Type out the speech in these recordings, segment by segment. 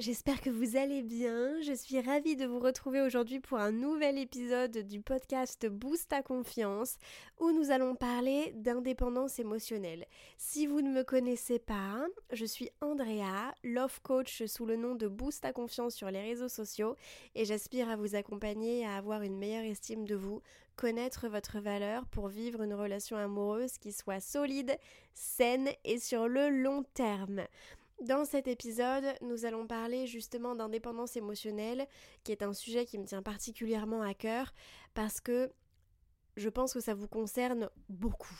j'espère que vous allez bien. Je suis ravie de vous retrouver aujourd'hui pour un nouvel épisode du podcast Boost ta confiance où nous allons parler d'indépendance émotionnelle. Si vous ne me connaissez pas, je suis Andrea, love coach sous le nom de Boost ta confiance sur les réseaux sociaux et j'aspire à vous accompagner à avoir une meilleure estime de vous, connaître votre valeur pour vivre une relation amoureuse qui soit solide, saine et sur le long terme. Dans cet épisode, nous allons parler justement d'indépendance émotionnelle, qui est un sujet qui me tient particulièrement à cœur, parce que je pense que ça vous concerne beaucoup.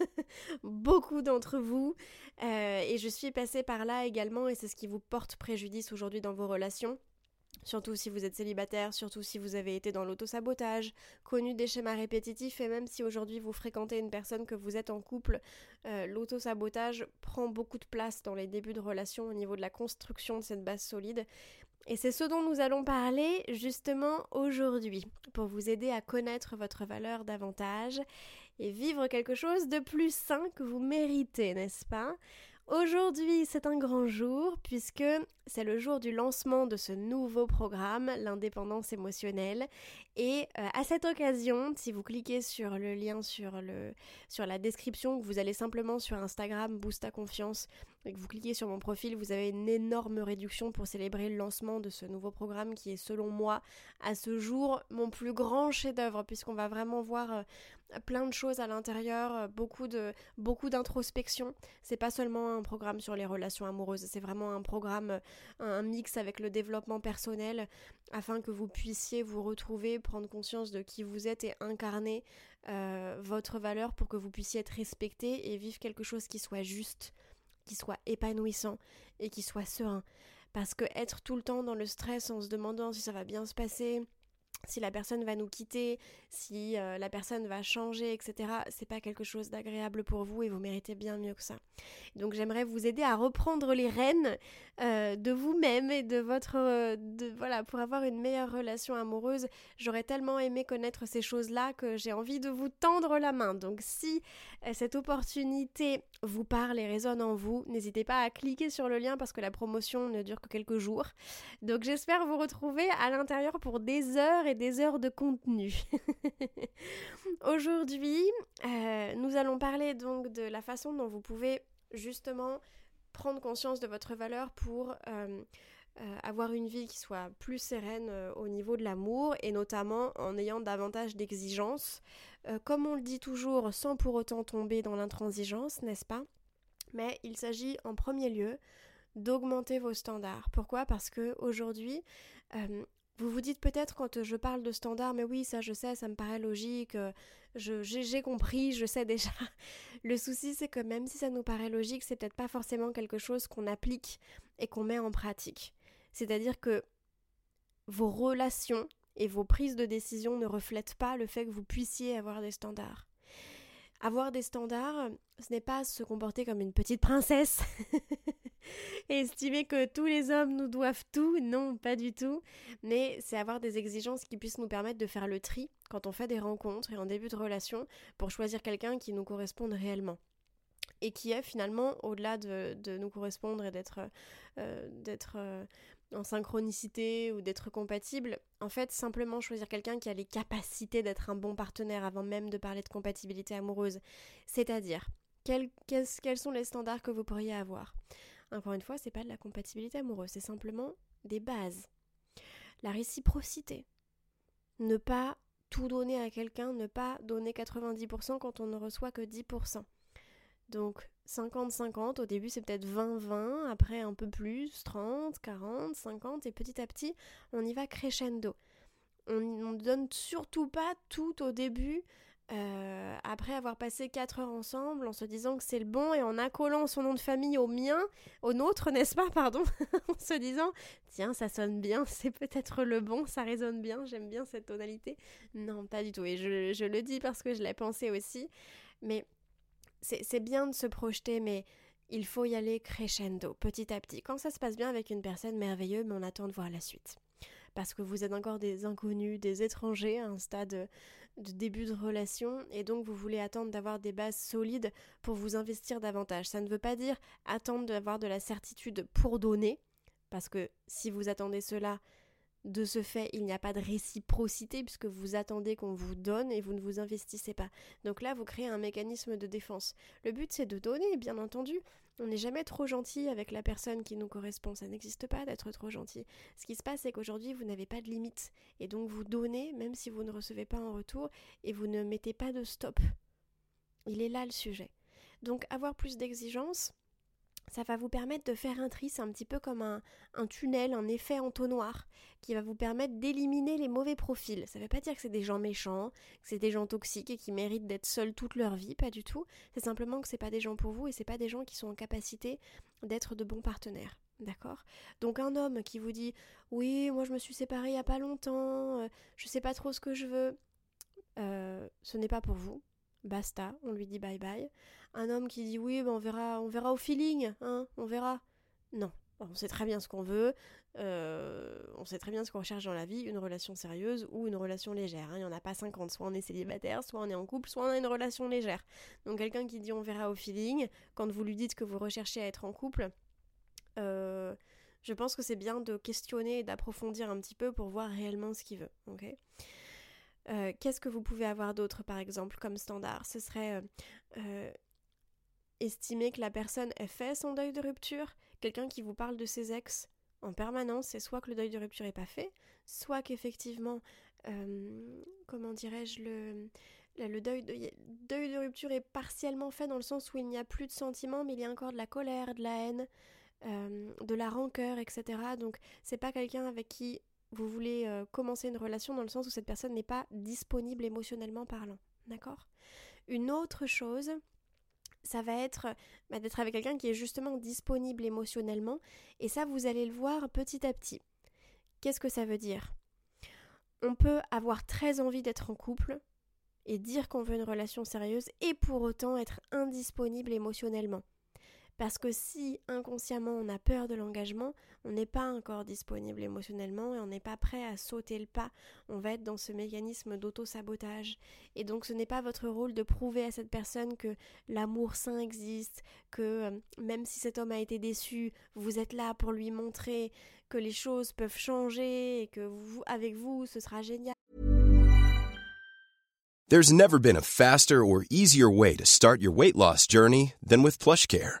beaucoup d'entre vous. Euh, et je suis passée par là également, et c'est ce qui vous porte préjudice aujourd'hui dans vos relations. Surtout si vous êtes célibataire, surtout si vous avez été dans l'autosabotage, connu des schémas répétitifs et même si aujourd'hui vous fréquentez une personne que vous êtes en couple, euh, l'autosabotage prend beaucoup de place dans les débuts de relation au niveau de la construction de cette base solide. Et c'est ce dont nous allons parler justement aujourd'hui, pour vous aider à connaître votre valeur davantage et vivre quelque chose de plus sain que vous méritez, n'est-ce pas? Aujourd'hui, c'est un grand jour puisque c'est le jour du lancement de ce nouveau programme, l'indépendance émotionnelle. Et euh, à cette occasion, si vous cliquez sur le lien sur, le, sur la description, que vous allez simplement sur Instagram, Boost confiance, et que vous cliquez sur mon profil, vous avez une énorme réduction pour célébrer le lancement de ce nouveau programme qui est selon moi à ce jour mon plus grand chef-d'œuvre puisqu'on va vraiment voir euh, plein de choses à l'intérieur, euh, beaucoup de beaucoup d'introspection. C'est pas seulement un programme sur les relations amoureuses, c'est vraiment un programme un mix avec le développement personnel afin que vous puissiez vous retrouver, prendre conscience de qui vous êtes et incarner euh, votre valeur pour que vous puissiez être respecté et vivre quelque chose qui soit juste, qui soit épanouissant et qui soit serein. Parce que être tout le temps dans le stress en se demandant si ça va bien se passer, si la personne va nous quitter, si euh, la personne va changer, etc. C'est pas quelque chose d'agréable pour vous et vous méritez bien mieux que ça. Donc j'aimerais vous aider à reprendre les rênes euh, de vous-même et de votre, euh, voilà, pour avoir une meilleure relation amoureuse. J'aurais tellement aimé connaître ces choses-là que j'ai envie de vous tendre la main. Donc si cette opportunité vous parle et résonne en vous, n'hésitez pas à cliquer sur le lien parce que la promotion ne dure que quelques jours. Donc j'espère vous retrouver à l'intérieur pour des heures et et des heures de contenu. Aujourd'hui, euh, nous allons parler donc de la façon dont vous pouvez justement prendre conscience de votre valeur pour euh, euh, avoir une vie qui soit plus sereine au niveau de l'amour et notamment en ayant davantage d'exigences. comme on le dit toujours, sans pour autant tomber dans l'intransigeance, n'est-ce pas? Mais il s'agit en premier lieu d'augmenter vos standards. Pourquoi? Parce que aujourd'hui, euh, vous vous dites peut-être quand je parle de standards, mais oui, ça je sais, ça me paraît logique, euh, j'ai compris, je sais déjà. Le souci, c'est que même si ça nous paraît logique, c'est peut-être pas forcément quelque chose qu'on applique et qu'on met en pratique. C'est-à-dire que vos relations et vos prises de décision ne reflètent pas le fait que vous puissiez avoir des standards. Avoir des standards, ce n'est pas se comporter comme une petite princesse et estimer que tous les hommes nous doivent tout, non, pas du tout, mais c'est avoir des exigences qui puissent nous permettre de faire le tri quand on fait des rencontres et en début de relation pour choisir quelqu'un qui nous corresponde réellement. Et qui est finalement, au-delà de, nous correspondre et d'être euh, euh, en synchronicité ou d'être compatible, en fait, simplement choisir quelqu'un qui a les capacités d'être un bon partenaire avant même de parler de compatibilité amoureuse. C'est-à-dire, quels, quels sont les standards que vous pourriez avoir? Encore une fois, c'est pas de la compatibilité amoureuse, c'est simplement des bases. La réciprocité. Ne pas tout donner à quelqu'un, ne pas donner 90% quand on ne reçoit que 10%. Donc 50-50, au début c'est peut-être 20-20, après un peu plus, 30, 40, 50, et petit à petit on y va crescendo. On ne donne surtout pas tout au début, euh, après avoir passé 4 heures ensemble, en se disant que c'est le bon et en accolant son nom de famille au mien, au nôtre, n'est-ce pas, pardon, en se disant tiens, ça sonne bien, c'est peut-être le bon, ça résonne bien, j'aime bien cette tonalité. Non, pas du tout, et je, je le dis parce que je l'ai pensé aussi, mais c'est bien de se projeter, mais il faut y aller crescendo, petit à petit. Quand ça se passe bien avec une personne merveilleuse, mais on attend de voir la suite. Parce que vous êtes encore des inconnus, des étrangers à un stade de début de relation, et donc vous voulez attendre d'avoir des bases solides pour vous investir davantage. Ça ne veut pas dire attendre d'avoir de la certitude pour donner, parce que si vous attendez cela, de ce fait, il n'y a pas de réciprocité puisque vous attendez qu'on vous donne et vous ne vous investissez pas. Donc là, vous créez un mécanisme de défense. Le but, c'est de donner, bien entendu. On n'est jamais trop gentil avec la personne qui nous correspond. Ça n'existe pas d'être trop gentil. Ce qui se passe, c'est qu'aujourd'hui, vous n'avez pas de limite. Et donc, vous donnez, même si vous ne recevez pas en retour, et vous ne mettez pas de stop. Il est là le sujet. Donc, avoir plus d'exigences, ça va vous permettre de faire un tri, un petit peu comme un, tunnel, un effet entonnoir, qui va vous permettre d'éliminer les mauvais profils. Ça ne veut pas dire que c'est des gens méchants, que c'est des gens toxiques et qui méritent d'être seuls toute leur vie, pas du tout. C'est simplement que c'est pas des gens pour vous et c'est pas des gens qui sont en capacité d'être de bons partenaires. D'accord? Donc un homme qui vous dit Oui, moi je me suis séparée il y a pas longtemps, euh, je sais pas trop ce que je veux, euh, ce n'est pas pour vous basta, on lui dit bye bye. Un homme qui dit oui, ben on verra, on verra au feeling, hein, on verra. Non, on sait très bien ce qu'on veut, euh, on sait très bien ce qu'on recherche dans la vie, une relation sérieuse ou une relation légère. Hein. Il n'y en a pas 50, soit on est célibataire, soit on est en couple, soit on a une relation légère. Donc quelqu'un qui dit on verra au feeling, quand vous lui dites que vous recherchez à être en couple, euh, je pense que c'est bien de questionner et d'approfondir un petit peu pour voir réellement ce qu'il veut. ok? Euh, qu'est-ce que vous pouvez avoir d'autre, par exemple, comme standard? Ce serait euh, euh, estimer que la personne ait fait son deuil de rupture, quelqu'un qui vous parle de ses ex en permanence, c'est soit que le deuil de rupture n'est pas fait, soit qu'effectivement, comment dirais-je, le, le deuil, de, deuil de rupture est partiellement fait dans le sens où il n'y a plus de sentiments, mais il y a encore de la colère, de la haine, de la rancœur, etc. Donc c'est pas quelqu'un avec qui vous voulez euh, commencer une relation dans le sens où cette personne n'est pas disponible émotionnellement parlant. D'accord? Une autre chose, ça va être bah, d'être avec quelqu'un qui est justement disponible émotionnellement. Et ça, vous allez le voir petit à petit. Qu'est-ce que ça veut dire? On peut avoir très envie d'être en couple et dire qu'on veut une relation sérieuse et pour autant être indisponible émotionnellement. Parce que si inconsciemment on a peur de l'engagement, on n'est pas encore disponible émotionnellement et on n'est pas prêt à sauter le pas. On va être dans ce mécanisme d'auto-sabotage. Et donc ce n'est pas votre rôle de prouver à cette personne que l'amour sain existe, que euh, même si cet homme a été déçu, vous êtes là pour lui montrer que les choses peuvent changer et que avec vous, ce sera génial. There's never been a faster or easier way to start your weight loss journey than with PlushCare.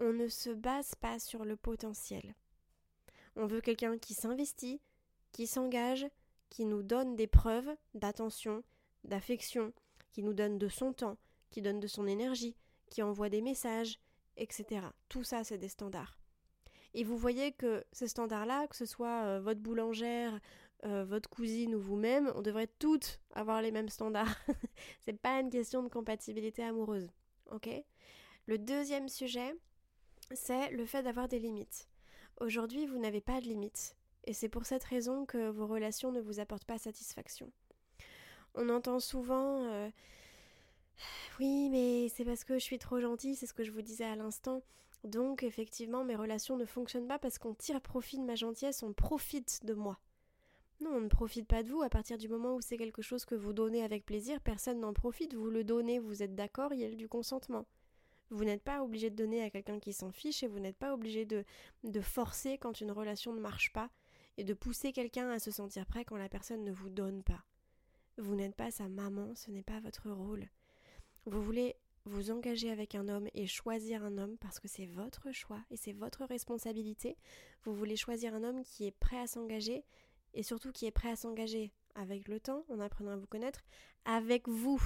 On ne se base pas sur le potentiel. On veut quelqu'un qui s'investit, qui s'engage, qui nous donne des preuves d'attention, d'affection, qui nous donne de son temps, qui donne de son énergie, qui envoie des messages, etc. Tout ça, c'est des standards. Et vous voyez que ces standards-là, que ce soit euh, votre boulangère, euh, votre cousine ou vous-même, on devrait toutes avoir les mêmes standards. c'est pas une question de compatibilité amoureuse. Ok? Le deuxième sujet, c'est le fait d'avoir des limites. Aujourd'hui, vous n'avez pas de limites. Et c'est pour cette raison que vos relations ne vous apportent pas satisfaction. On entend souvent euh, Oui, mais c'est parce que je suis trop gentille, c'est ce que je vous disais à l'instant. Donc, effectivement, mes relations ne fonctionnent pas parce qu'on tire profit de ma gentillesse, on profite de moi. Non, on ne profite pas de vous. À partir du moment où c'est quelque chose que vous donnez avec plaisir, personne n'en profite. Vous le donnez, vous êtes d'accord, il y a du consentement. Vous n'êtes pas obligé de donner à quelqu'un qui s'en fiche et vous n'êtes pas obligé de, de forcer quand une relation ne marche pas et de pousser quelqu'un à se sentir prêt quand la personne ne vous donne pas. Vous n'êtes pas sa maman, ce n'est pas votre rôle. Vous voulez vous engager avec un homme et choisir un homme parce que c'est votre choix et c'est votre responsabilité. Vous voulez choisir un homme qui est prêt à s'engager et surtout qui est prêt à s'engager avec le temps, en apprenant à vous connaître, avec vous.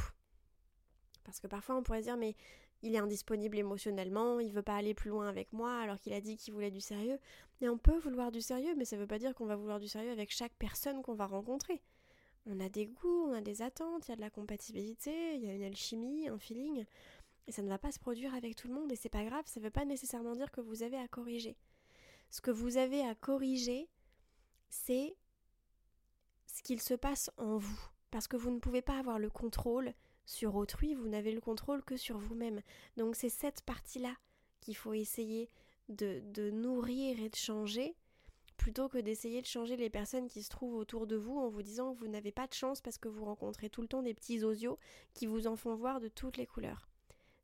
Parce que parfois on pourrait dire mais il est indisponible émotionnellement, il veut pas aller plus loin avec moi alors qu'il a dit qu'il voulait du sérieux. Et on peut vouloir du sérieux, mais ça veut pas dire qu'on va vouloir du sérieux avec chaque personne qu'on va rencontrer. On a des goûts, on a des attentes, il y a de la compatibilité, il y a une alchimie, un feeling. Et ça ne va pas se produire avec tout le monde et c'est pas grave, ça veut pas nécessairement dire que vous avez à corriger. Ce que vous avez à corriger, c'est ce qu'il se passe en vous. Parce que vous ne pouvez pas avoir le contrôle sur autrui, vous n'avez le contrôle que sur vous-même. Donc c'est cette partie-là qu'il faut essayer de, nourrir et de changer, plutôt que d'essayer de changer les personnes qui se trouvent autour de vous en vous disant que vous n'avez pas de chance parce que vous rencontrez tout le temps des petits osios qui vous en font voir de toutes les couleurs.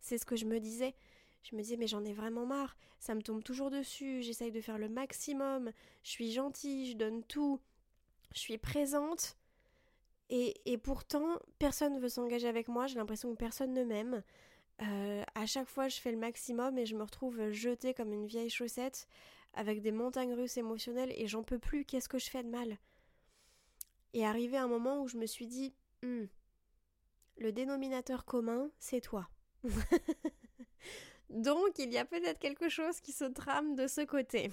C'est ce que je me disais. Je me disais mais j'en ai vraiment marre, ça me tombe toujours dessus, j'essaye de faire le maximum, je suis gentille, je donne tout, je suis présente, et, pourtant, personne ne veut s'engager avec moi, j'ai l'impression que personne ne m'aime. Euh, à chaque fois, je fais le maximum et je me retrouve jetée comme une vieille chaussette avec des montagnes russes émotionnelles et j'en peux plus, qu'est-ce que je fais de mal? Et arrivé un moment où je me suis dit, hmm, le dénominateur commun, c'est toi. Donc, il y a peut-être quelque chose qui se trame de ce côté.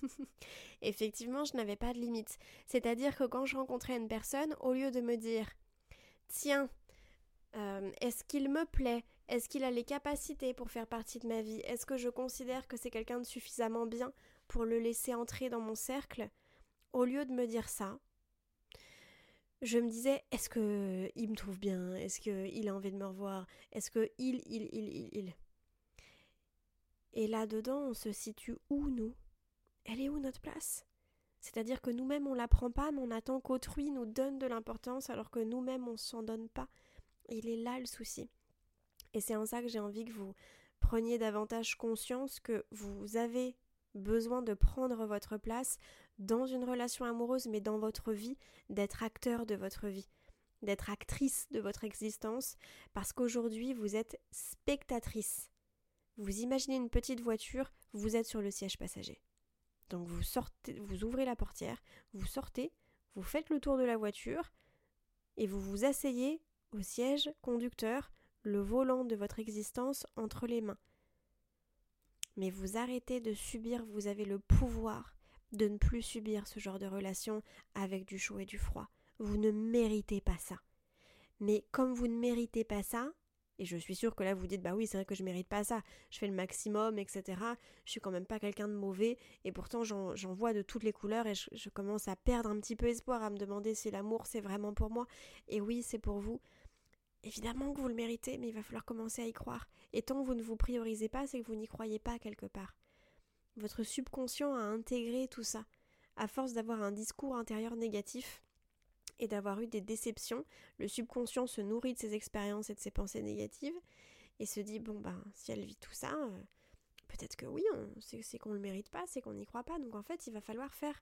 Effectivement, je n'avais pas de limite. C'est-à-dire que quand je rencontrais une personne, au lieu de me dire Tiens, euh, est-ce qu'il me plaît? Est-ce qu'il a les capacités pour faire partie de ma vie? Est-ce que je considère que c'est quelqu'un de suffisamment bien pour le laisser entrer dans mon cercle? Au lieu de me dire ça, je me disais est-ce que il me trouve bien? Est-ce qu'il a envie de me revoir? Est-ce que il, il, il, il, il? Et là-dedans, on se situe où, nous? Elle est où notre place? C'est-à-dire que nous-mêmes, on la prend pas, mais on attend qu'autrui nous donne de l'importance alors que nous-mêmes, on s'en donne pas. Il est là le souci. Et c'est en ça que j'ai envie que vous preniez davantage conscience que vous avez besoin de prendre votre place dans une relation amoureuse, mais dans votre vie, d'être acteur de votre vie, d'être actrice de votre existence, parce qu'aujourd'hui vous êtes spectatrice. Vous imaginez une petite voiture, vous êtes sur le siège passager. Donc vous sortez, vous ouvrez la portière, vous sortez, vous faites le tour de la voiture et vous vous asseyez au siège conducteur le volant de votre existence entre les mains. Mais vous arrêtez de subir, vous avez le pouvoir de ne plus subir ce genre de relation avec du chaud et du froid. Vous ne méritez pas ça. Mais comme vous ne méritez pas ça, et je suis sûre que là vous dites bah oui c'est vrai que je mérite pas ça, je fais le maximum, etc. Je suis quand même pas quelqu'un de mauvais et pourtant j'en vois de toutes les couleurs et je, commence à perdre un petit peu espoir, à me demander si l'amour c'est vraiment pour moi. Et oui c'est pour vous. Évidemment que vous le méritez, mais il va falloir commencer à y croire. Et tant que vous ne vous priorisez pas, c'est que vous n'y croyez pas quelque part. Votre subconscient a intégré tout ça. À force d'avoir un discours intérieur négatif, et d'avoir eu des déceptions, le subconscient se nourrit de ses expériences et de ses pensées négatives et se dit bon ben si elle vit tout ça, euh, peut-être que oui, c'est qu'on ne le mérite pas, c'est qu'on n'y croit pas. Donc en fait, il va falloir faire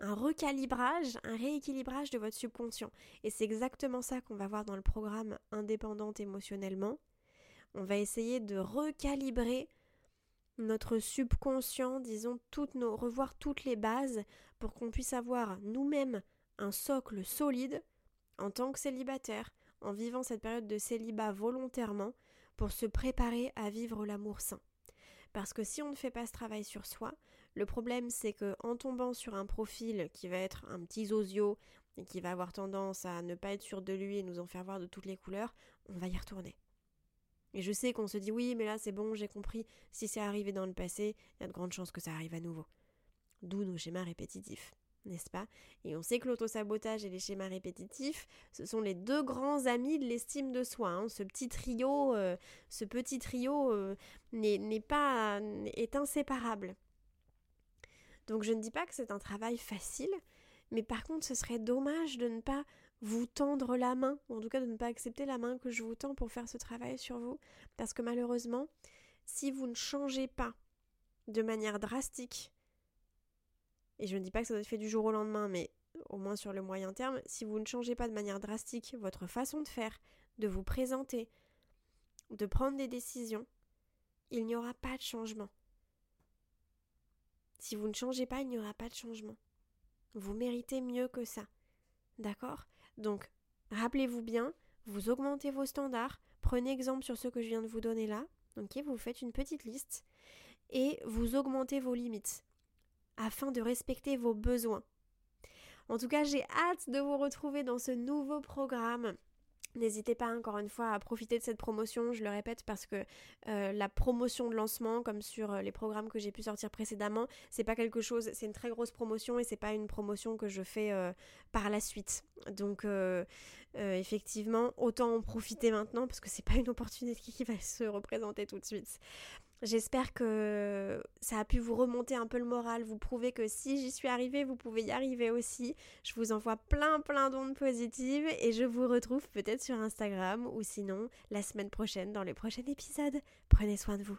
un recalibrage, un rééquilibrage de votre subconscient. Et c'est exactement ça qu'on va voir dans le programme Indépendante émotionnellement. On va essayer de recalibrer notre subconscient, disons, toutes nos, revoir toutes les bases pour qu'on puisse avoir nous-mêmes un socle solide en tant que célibataire, en vivant cette période de célibat volontairement pour se préparer à vivre l'amour sain. Parce que si on ne fait pas ce travail sur soi, le problème c'est que en tombant sur un profil qui va être un petit zozio et qui va avoir tendance à ne pas être sûr de lui et nous en faire voir de toutes les couleurs, on va y retourner. Et je sais qu'on se dit oui, mais là c'est bon, j'ai compris, si c'est arrivé dans le passé, il y a de grandes chances que ça arrive à nouveau. D'où nos schémas répétitifs n'est-ce pas? Et on sait que l'autosabotage et les schémas répétitifs, ce sont les deux grands amis de l'estime de soi. Hein. Ce petit trio, euh, ce petit trio euh, n'est pas est inséparable. Donc je ne dis pas que c'est un travail facile, mais par contre ce serait dommage de ne pas vous tendre la main, en tout cas de ne pas accepter la main que je vous tends pour faire ce travail sur vous, parce que malheureusement, si vous ne changez pas de manière drastique et je ne dis pas que ça doit être fait du jour au lendemain, mais au moins sur le moyen terme, si vous ne changez pas de manière drastique votre façon de faire, de vous présenter, de prendre des décisions, il n'y aura pas de changement. Si vous ne changez pas, il n'y aura pas de changement. Vous méritez mieux que ça. D'accord? Donc, rappelez-vous bien, vous augmentez vos standards, prenez exemple sur ce que je viens de vous donner là, Vous faites une petite liste et vous augmentez vos limites afin de respecter vos besoins. En tout cas, j'ai hâte de vous retrouver dans ce nouveau programme. N'hésitez pas encore une fois à profiter de cette promotion, je le répète parce que euh, la promotion de lancement, comme sur euh, les programmes que j'ai pu sortir précédemment, c'est pas quelque chose, c'est une très grosse promotion et c'est pas une promotion que je fais euh, par la suite. Donc effectivement, autant en profiter maintenant parce que c'est pas une opportunité qui va se représenter tout de suite. J'espère que ça a pu vous remonter un peu le moral, vous prouver que si j'y suis arrivée, vous pouvez y arriver aussi. Je vous envoie plein plein d'ondes positives et je vous retrouve peut-être sur Instagram ou sinon la semaine prochaine dans le prochain épisode. Prenez soin de vous.